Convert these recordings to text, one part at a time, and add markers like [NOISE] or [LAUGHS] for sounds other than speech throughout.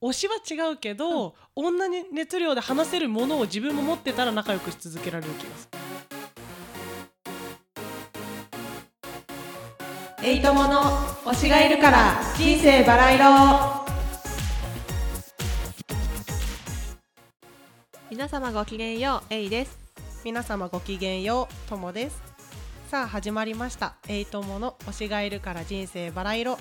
推しは違うけど、同じ熱量で話せるものを自分も持ってたら仲良くし続けられる気がする。エイトモの推しがいるから人生バラ色。皆様ごきげんようエイです。皆様ごきげんようともですさあ始まりましたエイトモの推しがいるから人生バラ色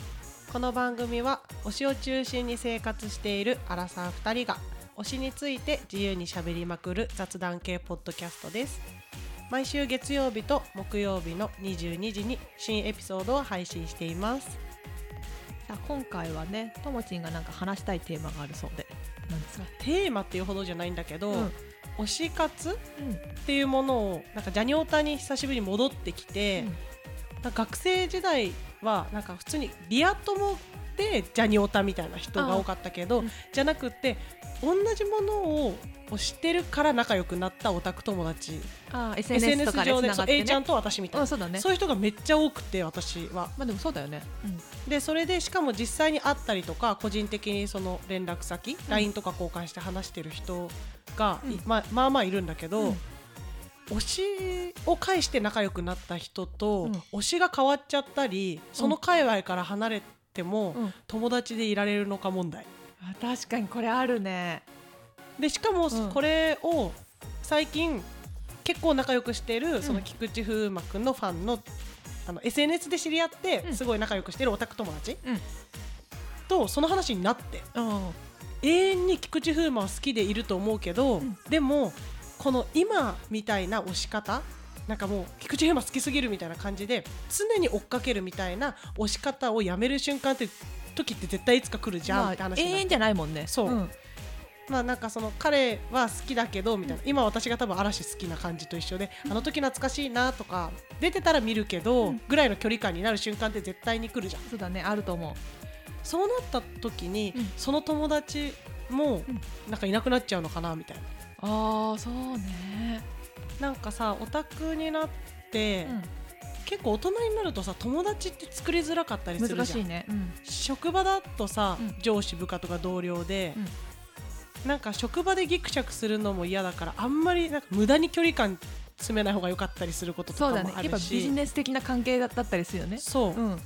この番組は推しを中心に生活しているアラサー2人が推しについて自由にしゃべりまくる雑談系ポッドキャストです。毎週月曜日と木曜日の22時に新エピソードを配信しています。さあ今回はねともちんがなんか話したいテーマがあるそうで。なんですか？テーマっていうほどじゃないんだけど、うん。推し活っうん。ていうものをなんかジャニオタに久しぶりに戻ってきて、学生時代はなんか普通にリア友でジャニオタみたいな人が多かったけど、うん。じゃなくて同じものを推してるから仲良くなったオタク友達。あー SNS とかで上でそうつながって A ちゃんねと私みたいな、うんそうだね。そういう人がめっちゃ多くて私は。まあでもそうだよね。でそれでしかも実際に会ったりとか個人的にその連絡先、LINE とか交換して話してる人が、いうん。まあ、まあまあいるんだけど、うん推しを介して仲良くなった人と、うん。推しが変わっちゃったりその界隈から離れても、うん。友達でいられるのか問題。あ確かにこれあるね。でしかもうん。これを最近結構仲良くしてるそのうん菊池風磨くんのファンのあの SNS で知り合ってうん。すごい仲良くしてるオタク友達、うん。とその話になって。うん。永遠に菊池風磨は好きでいると思うけど、うん。でもこの今みたいな推し方なんかもう菊池風磨好きすぎるみたいな感じで常に追っかけるみたいな推し方をやめる瞬間って時って絶対いつか来るじゃんまあって話になって永遠じゃないもんね。そう。ん。まあなんかその彼は好きだけどみたいな、今私が多分嵐好きな感じと一緒で、あの時懐かしいなとか出てたら見るけど、うん。ぐらいの距離感になる瞬間って絶対に来るじゃん。そうだねあると思う。そうなった時に、うん。その友達もうん。なんかいなくなっちゃうのかなみたいなああそうね。なんかさオタクになって、結構大人になるとさ友達って作りづらかったりするじゃん。難しいね。うん。職場だとさ、うん。上司部下とか同僚で、なんか職場でギクシャクするのも嫌だからあんまりなんか無駄に距離感詰めない方が良かったりすることとかそうだね。もあるしやっぱビジネス的な関係だったりするよね。そう、うん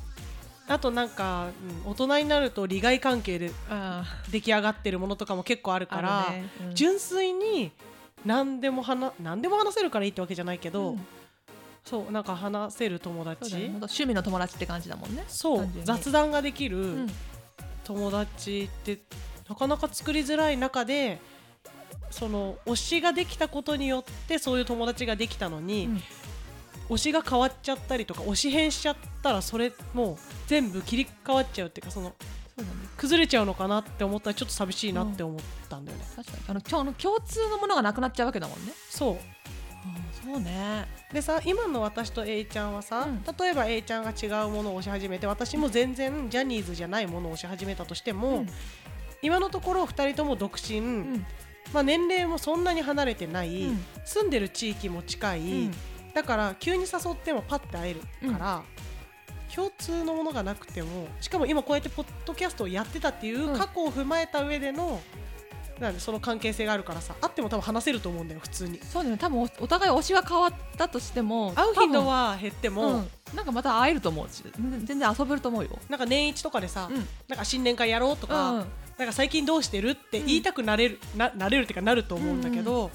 あとなんか、うん大人になると利害関係であ出来上がってるものとかも結構あるあから、ね。うん。純粋に何でも話何でも話せるからいいってわけじゃないけど、うん。そうなんか話せる友達。ね。趣味の友達って感じだもんね。そう雑談ができるうん。友達ってなかなか作りづらい中でその推しができたことによってそういう友達ができたのに、うん推しが変わっちゃったりとか推し変しちゃったらそれもう全部切り替わっちゃうっていうかそのそうだね。崩れちゃうのかなって思ったらちょっと寂しいなって思った。ん。だよね、確かに。あの今日の共通のものがなくなっちゃうわけだもんね。そう。そうね。でさ今の私と A ちゃんはさ、うん。例えば A ちゃんが違うものを推し始めて私も全然ジャニーズじゃないものを推し始めたとしても、うん。今のところ2人とも独身、うん。まあ、年齢もそんなに離れてない、うん。住んでる地域も近い、うんだから急に誘ってもパッて会えるから、共通のものがなくてもしかも今こうやってポッドキャストをやってたっていううん過去を踏まえた上での、なんでその関係性があるからさ会っても多分話せると思うんだよ普通に。そうだね。多分おお互い推しは変わったとしても会う頻度は減っても、うん。なんかまた会えると思う。し全全然遊べると思うよ。なんか年一とかでさ、うん。なんか新年会やろうとか、うんなんか最近どうしてるって言いたくなれる、ななれるっていうかなると思うんだけど、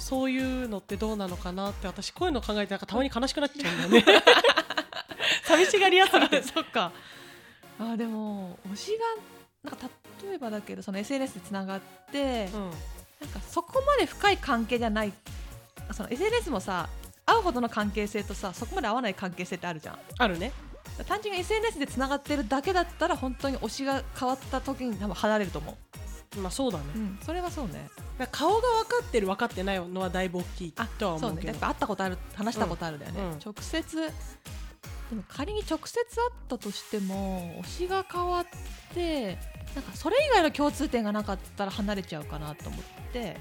そういうのってどうなのかなって私こういうの考えてなんかたまに悲しくなっちゃうんだよね。[LAUGHS] 寂しがり屋すぎてそっか。あでも推しがなんか例えばだけどその SNS でつながって、うん。なんかそこまで深い関係じゃない。その SNS もさ会うほどの関係性とさそこまで合わない関係性ってあるじゃん。あるね。単純に SNS でつながってるだけだったら本当に推しが変わった時に多分離れると思まあそうだね、う、うん、それはそうね。顔が分かってる分かってないのはだいぶ大きいあとは思うけど。そうね。やっぱ会ったことある話したことあるだよね、うん。うん。直接でも仮に直接会ったとしても推しが変わってなんかそれ以外の共通点がなかったら離れちゃうかなと思って。例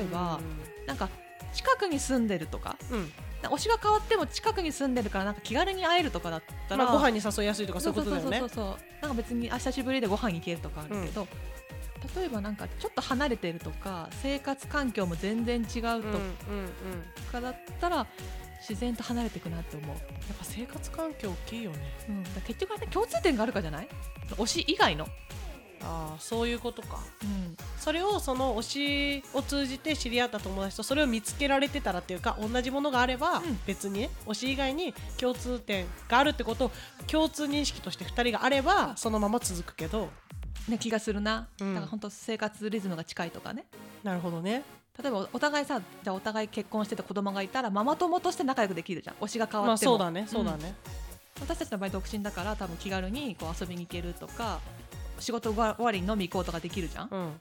えば、なんか近くに住んでるとか。うん、うん推しが変わっても近くに住んでるからなんか気軽に会えるとかだったら、まあ、ご飯に誘いやすいとかそういうことだよねそうそうそうそうなんか別にあ久しぶりでご飯行けるとかあるけど、例えばなんかちょっと離れてるとか生活環境も全然違うとうんうんうん。かだったら自然と離れていくなって思う、やっぱ生活環境大きいよね。うん、だ結局はね共通点があるかじゃない？推し以外の、ああそういうことか。うん、それをその推しを通じて知り合った友達とそれを見つけられてたらっていうか同じものがあれば、うん。別にね推し以外に共通点があるってことを共通認識として2人があればそのまま続くけどね、気がするな、うん。だから本当生活リズムが近いとかね。なるほどね。例えばお互いさじゃあお互い結婚してて子供がいたらママ友として仲良くできるじゃん。推しが変わっても、まあそうだね。そうだね、私たちの場合独身だから多分気軽にこう遊びに行けるとか仕事終わりに飲み行こうとかできるじゃん、うん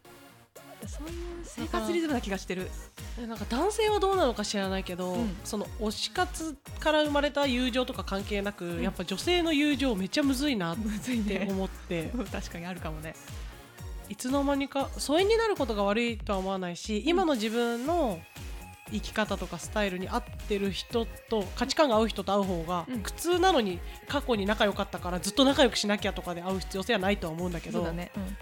そういう生活リズムな気がしてる。えなんか男性はどうなのか知らないけど、うん。その推し活から生まれた友情とか関係なく、ん。やっぱ女性の友情めっちゃむずいなってね思って、[LAUGHS] 確かにあるかもね。いつの間にか疎遠になることが悪いとは思わないし今の自分の生き方とかスタイルに合ってる人と価値観が合う人と会う方がうん。苦痛なのに過去に仲良かったからずっと仲良くしなきゃとかで会う必要性はないとは思うんだけどそうだね、うん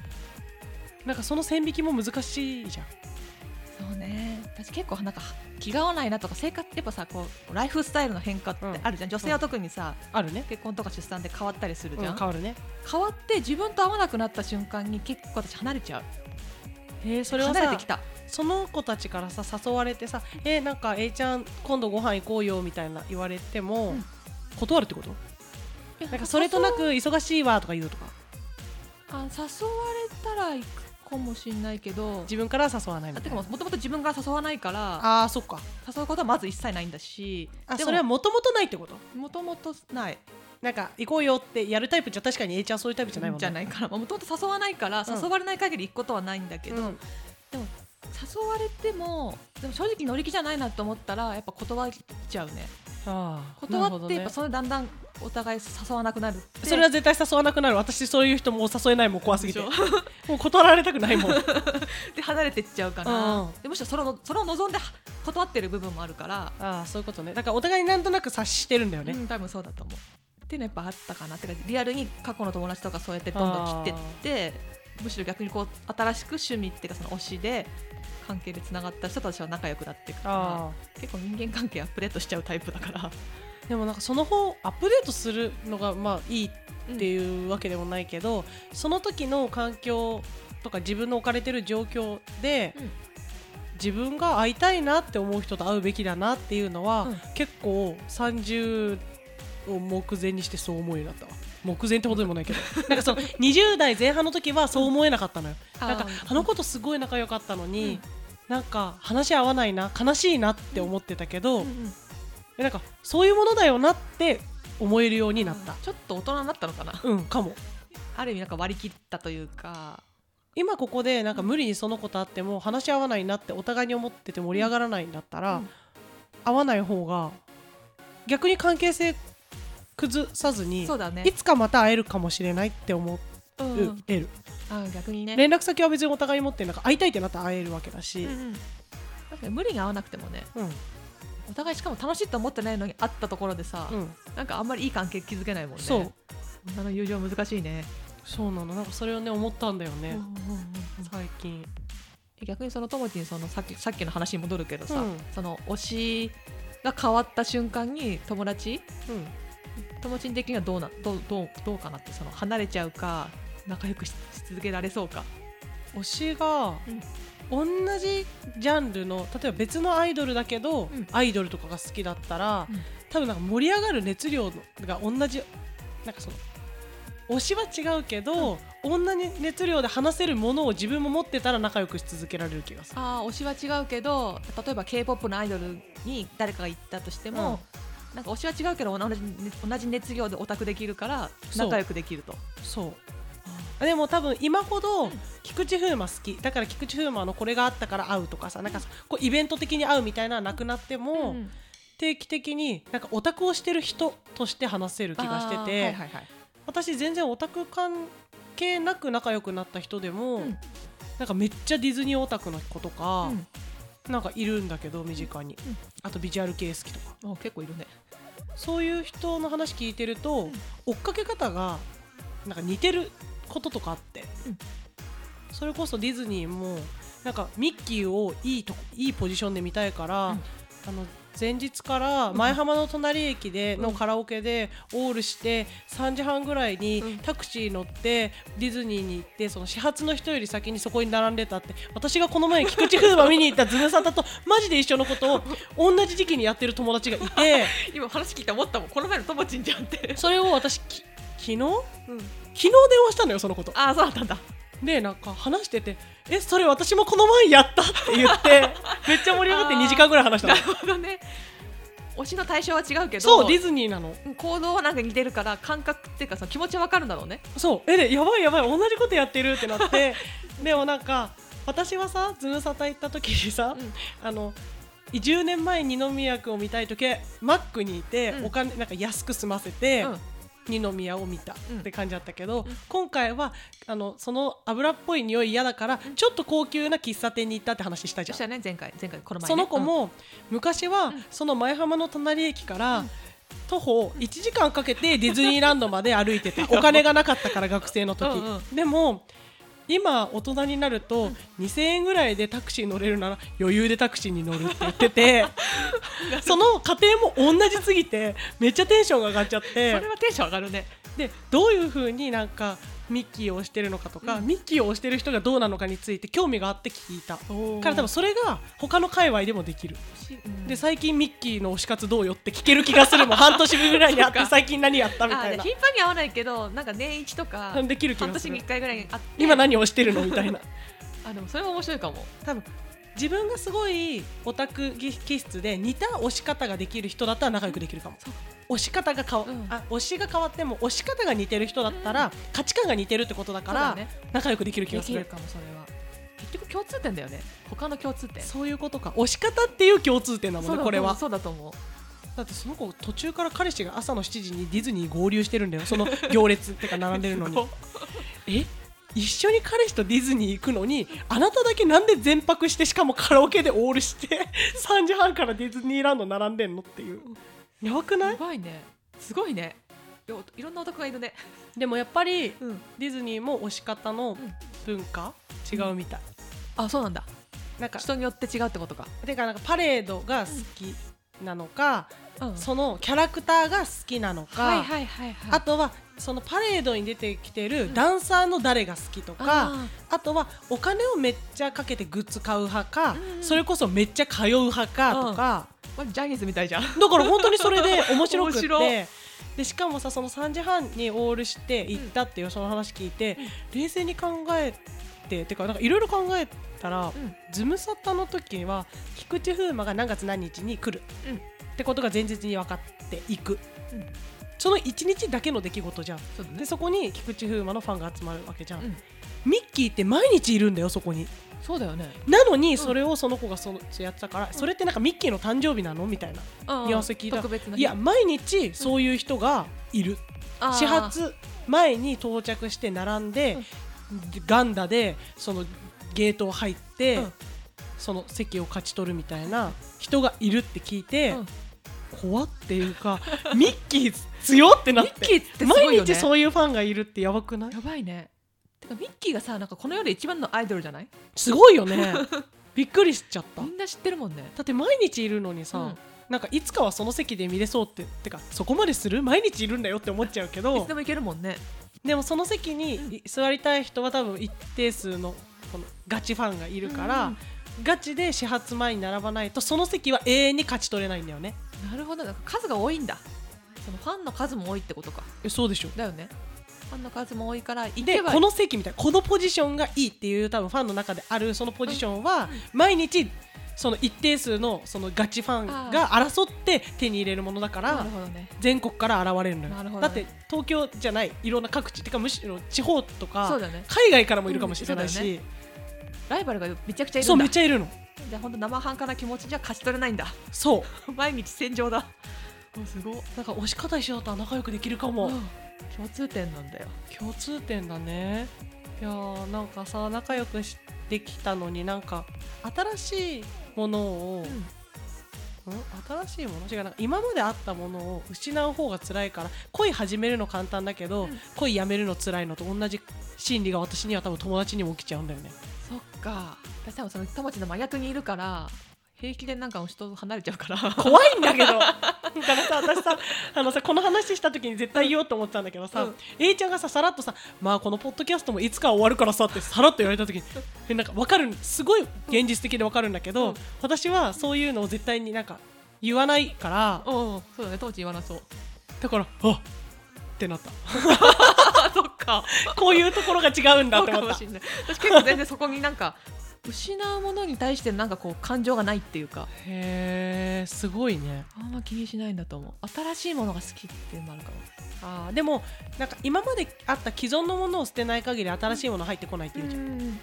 なんかその線引きも難しいじゃん。そうね。私結構なんか気が合わないなとか生活やっぱさこうライフスタイルの変化ってあるじゃん、女性は特にさあるね、結婚とか出産で変わったりするうんじゃん、変わるね。変わって自分と合わなくなった瞬間に結構私離れちゃう。えーそれをさ離れてきた。その子たちからさ誘われてさ「えーなんか A ちゃん今度ご飯行こうよ」みたいな言われても、うん。断るってこと？なんかそれとなく忙しいわとか言うとかあ誘われたら行く？かもしれないけど自分からは誘わないみあたいな。てかもともと自分から誘わないからあーそっか。誘うことはまず一切ないんだしあでもそれはもともとないってこと？もともとない。なんか行こうよってやるタイプじゃ確かに A ちゃんそういうタイプじゃないもんね。じゃないから。もともと誘わないからうん。誘われない限り行くことはないんだけど、うん。誘われてもでも正直乗り気じゃないなと思ったらやっぱ断っちゃうね。あ断ってやっぱそれだんだんお互い誘わなくなるそれは絶対誘わなくなる。私そういう人も誘えないもん怖すぎて。でもう断られたくないもん。[LAUGHS] で離れてっちゃうから、うん。でむしろそれをそれを望んで断ってる部分もあるから、ああそういうことね。だからお互いになんとなく察してるんだよね、うん、多分そうだと思う。っていうのはやっぱあったかな。ってかリアルに過去の友達とかそうやってどんどん切ってってむしろ逆にこう新しく趣味っていうかその推しで関係でつながった人と私は仲良くなっていくからあ。結構人間関係アップデートしちゃうタイプだから。ーでもなんかその方アップデートするのがまあいいっていうわけでもないけど、その時の環境とか自分の置かれてる状況で、うん。自分が会いたいなって思う人と会うべきだなっていうのは、うん。結構30を目前にしてそう思うようになったわ。目前ってほどでもないけど。なんかその20代前半の時はそう思えなかったのよ、なんかあの子とすごい仲良かったのに、うん。なんか話合わないな悲しいなって思ってたけど、うんうんえなんかそういうものだよなって思えるようになった。ちょっと大人になったのかな？うんかも。ある意味なんか割り切ったというか。今ここでなんか無理にその子と会っても話し合わないなってお互いに思ってて盛り上がらないんだったら、うん。会わない方が逆に関係性崩さずにそうだね。いつかまた会えるかもしれないって思うんえうん。る、あ逆にね。連絡先は別にお互い持ってなんか会いたいってなったら会えるわけだし、うんうん。無理に合わなくてもね。うんお互いしかも楽しいと思ってないのに会ったところでさ、うん。なんかあんまりいい関係築けないもんね。そう。女の友情難しいね、そうなの。なんかそれをね思ったんだよね、最近。逆にそのともちんそのさっきさっきの話に戻るけどさ、うん。その推しが変わった瞬間に友達？うん。ともちん的にはどうなどうどうどうかなってその離れちゃうか仲良くしし続けられそうか。推しが、同じジャンルの例えば別のアイドルだけど、うん。アイドルとかが好きだったら、うん。多分なんか盛り上がる熱量が同じなんかその推しは違うけど、同じ熱量で話せるものを自分も持ってたら仲良くし続けられる気がする。あー推しは違うけど例えば k p o p のアイドルに誰かが行ったとしても、なんか推しは違うけど同じ同じ熱量でオタクできるから仲良くできると。そうでも多分今ほどん。菊池風磨好き。だから菊池風磨のこれがあったから会うとかさなんかこうイベント的に会うみたいなのはなくなっても、うん定期的になんかオタクをしてる人として話せる気がしてて、はいはいはい。私全然オタク関係なく仲良くなった人でも、うん。なんかめっちゃディズニーオタクの子とか、うん。なんかいるんだけど身近に、うん。あとビジュアル系好きとか。あ結構いるね。そういう人の話聞いてると、追っかけ方がなんか似てることとかあって、うん。それこそディズニーもなんかミッキーをいいといいポジションで見たいから、うん。あの前日から前浜の隣駅でのカラオケでオールして3時半ぐらいにうん。タクシー乗ってディズニーに行ってその始発の人より先にそこに並んでたって私がこの前菊池風磨見に行った [LAUGHS] ズムサタとマジで一緒のことを [LAUGHS] 同じ時期にやってる友達がいて。[LAUGHS] 今話聞いて思ったもん。この前のともちんじゃんって。それを私き昨日？うん。昨日電話したのよそのこと。ああそうだったんだ。でなんか話してて「えそれ私もこの前やった」って言って [LAUGHS] めっちゃ盛り上がってあー2時間ぐらい話したの。なるほどね。推しの対象は違うけどそうディズニーなの。行動はなんか似てるから感覚っていうかさ気持ちはわかるんだろうね。そう。えでやばいやばい同じことやってるってなってでもなんか私はさズムサタ行った時にさ、うん。あの10年前に二宮君を見たい時はマックにいて、うん。お金なんか安く済ませて、うん二宮を見たうん。って感じだったけど、うん。今回はあのその油っぽい匂い嫌だから、ちょっと高級な喫茶店に行ったって話したじゃん。ね前回前回この前ね。その子も、昔はん。その前浜の隣駅から、うん。徒歩1時間かけてディズニーランドまで歩いてた [LAUGHS] お金がなかったから学生の時。うんうん。でも今大人になると2000円ぐらいでタクシー乗れるなら余裕でタクシーに乗るって言ってて [LAUGHS] その過程も同じすぎてめっちゃテンションが上がっちゃっそてれはテンション上がるね。でどういう風になんかミッキーを推してるのかとか、うん。ミッキーを推してる人がどうなのかについて興味があって聞いた。かから多分それが他の界隈でもできる。うん。で最近ミッキーの推し活どうよって聞ける気がするもん。[LAUGHS] 半年ぐらいにあって最近何やったみたいな。あ頻繁に会わないけどなんか年一とか半年に1回ぐらいって。今何をしてるのみたいな。[LAUGHS] あでもそれは面白いかも。多分自分がすごいオタク気質で似た推し方ができる人だったら仲良くできるかも。推し方が変わ、うん。あ推しが変わっても推し方が似てる人だったら、価値観が似てるってことだから仲良くできる気がする。かもそれは。結局共通点だよね。他の共通点。そういうことか。推し方っていう共通点なのねこれは。そうだと思う。だってその子途中から彼氏が朝の7時にディズニー合流してるんだよ。その行列ってか並んでるのに。[LAUGHS] え？一緒に彼氏とディズニー行くのにあなただけなんで全泊してしかもカラオケでオールして [LAUGHS] 3時半からディズニーランド並んでんのっていう。やばくない？やばいね。すごいね。よいろんな男がいるね。でもやっぱりうん。ディズニーも推し方のん。文化、違うみたい。あそうなんだ。なんか人によって違うってことか。てかなんかパレードが好きなのか、うん。そのキャラクターが好きなのか、はいはいはいはい。あとはそのパレードに出てきてるダンサーの誰が好きとか、ああとはお金をめっちゃかけてグッズ買う派か、うんそれこそめっちゃ通う派かとか、ー。これジャニーズみたいじゃん。だから本当にそれで [LAUGHS] 面白くっ面白てでしかもさその3時半にオールして行ったっていうその話聞いて、冷静に考えててかなんかいろいろ考えたら、うん。ズムサタの時は菊池風磨が何月何日に来る、うん。ってことが前日に分かっていく、うんその1日だけの出来事じゃん。そでそこに菊池風磨のファンが集まるわけじゃん、うん。ミッキーって毎日いるんだよそこに。そうだよね。なのにそれをその子がそのやってたから、それってなんかミッキーの誕生日なの？みたいなニュアンス聞いた。特別ないや毎日そういう人がいる、始発前に到着して並んで、ガンダでそのゲートを入って、うん。その席を勝ち取るみたいな人がいるって聞いて、うん。怖っていうか [LAUGHS] ミッキー強ってなって。ミッキーってすごいよね。毎日そういうファンがいるってやばくない？やばいね。てかミッキーがさなんかこの世で一番のアイドルじゃない？すごいよね。[LAUGHS] びっくりしちゃった。みんな知ってるもんね。だって毎日いるのにさ、うん。なんかいつかはその席で見れそうっててかそこまでする？毎日いるんだよって思っちゃうけいどつでも行けるもんね。でもその席に座りたい人は多分一定数のこのガチファンがいるから、うん。ガチで始発前に並ばないとその席は永遠に勝ち取れないんだよね。なるほど。なんか数が多いんだそのファンの数も多いってことか。えそうでしょ。だよね。ファンの数も多いから行でけばこの席みたいなこのポジションがいいっていう多分ファンの中であるそのポジションは毎日その一定数のそのガチファンが争って手に入れるものだかならるほどね。全国から現れるのよ。なるほどね。だって東京じゃないいろんな各地てかむしろ地方とかそうだよね。海外からもいるかもしれないし、うんそうだよライバルがめちゃくちゃいるんだ。そうめっちゃいるの。じゃあ本当生半可な気持ちじゃ勝ち取れないんだ。そう。[LAUGHS] 毎日戦場だおすごい。なんか押し方一緒だったら仲良くできるかも、うん。共通点なんだよ。共通点だね。いやーなんかさ仲良くしできたのになんか新しいものを、うん。ん？新しいもの？違うなんか今まであったものを失う方が辛いから恋始めるの簡単だけど、うん。恋やめるの辛いのと同じ心理が私には多分友達にも起きちゃうんだよね。そっか。私多分その友達の真逆にいるから平気でなんか人と離れちゃうから。怖いんだけど [LAUGHS] だからさ私さ [LAUGHS] あのさこの話した時に絶対言おうと思ってたんだけどさ、うん。A ちゃんがささらっとさまあこのポッドキャストもいつかは終わるからさってさらっと言われた時にえなんかわかるすごい現実的でわかるんだけど、うん。私はそういうのを絶対になんか言わないからうんうんそうだね当時言わなそう。だからあっってなった。あ [LAUGHS] そっか。こういうところが違うんだって思った。私結構全然そこになんか失うものに対してなんかこう感情がないっていうか。へえすごいね。あんま気にしないんだと思う。新しいものが好きっていうのもあるかも。あーでもなんか今まであった既存のものを捨てない限り新しいもの入ってこないっていうじゃん、ん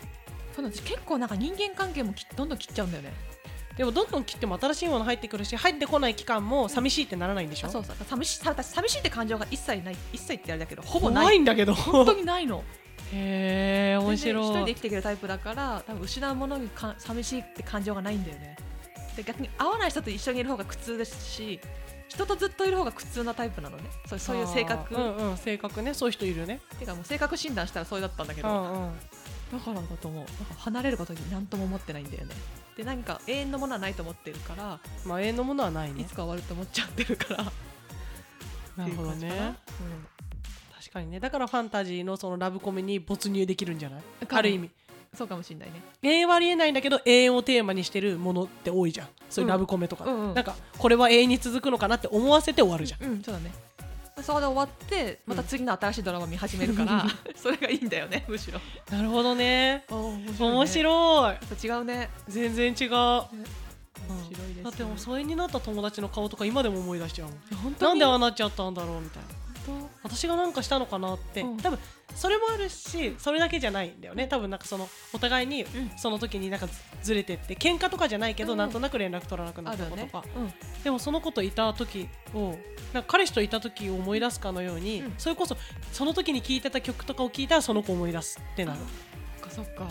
そうなんです。結構なんか人間関係もきどんどん切っちゃうんだよね。でもどんどん切っても新しいもの入ってくるし入ってこない期間も寂しいってならないんでしょ、あそうそう。寂しさ寂しいって感情が一切ない。一切ってあれだけどほぼないんだけど。本当にないのへえ面全然一人白いで生きていけるタイプだから多分失うものにか寂しいって感情がないんだよね。で逆に合わない人と一緒にいる方が苦痛ですし人とずっといる方が苦痛なタイプなのね。そうそういう性格、うんうん性格ね。そういう人いるね。てかもう性格診断したらそれだったんだけど、うんうん。だからだと思う。離れることに何とも思ってないんだよね。で何か永遠のものはないと思ってるから、まあ永遠のものはないいねつか終わると思っちゃってるから。なるほどっていう感じかな。ね確かにね。だからファンタジーのそのラブコメに没入できるんじゃない？ある意味。そうかもしれないね。永遠はありえないんだけど永遠をテーマにしてるものって多いじゃん。そういうラブコメとか、うんうんうん。なんかこれは永遠に続くのかなって思わせて終わるじゃん。うんそうだね。そこで終わってまた次の新しいドラマ見始めるから、[LAUGHS] それがいいんだよねむしろ。なるほどね。面面白い。やっぱ違うね。全然違う、面白いですだってもう疎遠になった友達の顔とか今でも思い出しちゃうもん。本当に。なんでああなっちゃったんだろうみたいな。本私がなんかしたのかなって、うん。多分それもあるしそれだけじゃないんだよね。多分なんかそのお互いにうん。その時になんかずずれてって喧嘩とかじゃないけど、うん。なんとなく連絡取らなくなったことか、うん。でもその子といた時をなんか彼氏といた時を思い出すかのように、うん。それこそその時に聴いてた曲とかを聴いたらその子を思い出すってなる。そっかそっか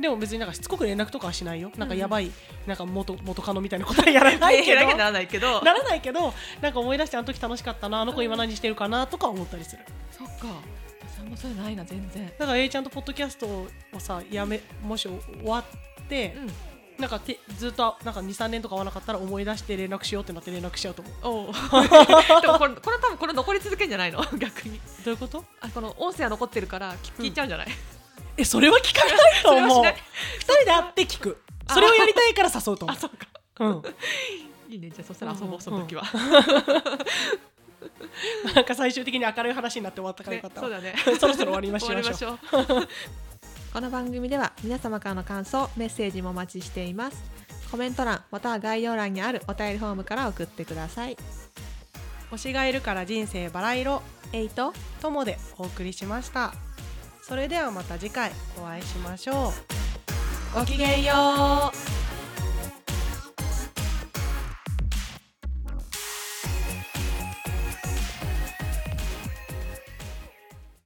でも別になんかしつこく連絡とかはしないよ。なんかやばい、なんか元元カノみたいなことはやらないけど。ならないけどならないけどなんか思い出してあの時楽しかったなあの子今何してるかなとか思ったりするそっか私あんまそういうのないな全然だから A ちゃんとポッドキャストをさやめもし終わって、うんなんかてずっとなんか23年とか会わなかったら思い出して連絡しようってなって連絡しちゃうと思うおうでもこれこれ多分これ残り続けんじゃないの逆にどういうことあこの音声は残ってるから聞聞いちゃうんじゃない、えそれは聞かないと思う。二人で会って聞くそれをやりたいから誘うと思あそっか。う、うん、[LAUGHS] いいね。じゃあそしたら遊ぼうその時は、[LAUGHS] なんか最終的に明るい話になって終わったからねよかったわ、そうだね。[LAUGHS] そろそろ終わりましょう。この番組では皆様からの感想メッセージもお待ちしています。コメント欄または概要欄にあるお便りフォームから送ってください。推しがいるから人生バラ色。えいとともでお送りしましたそれではまた次回お会いしましょう。ごきげんよう。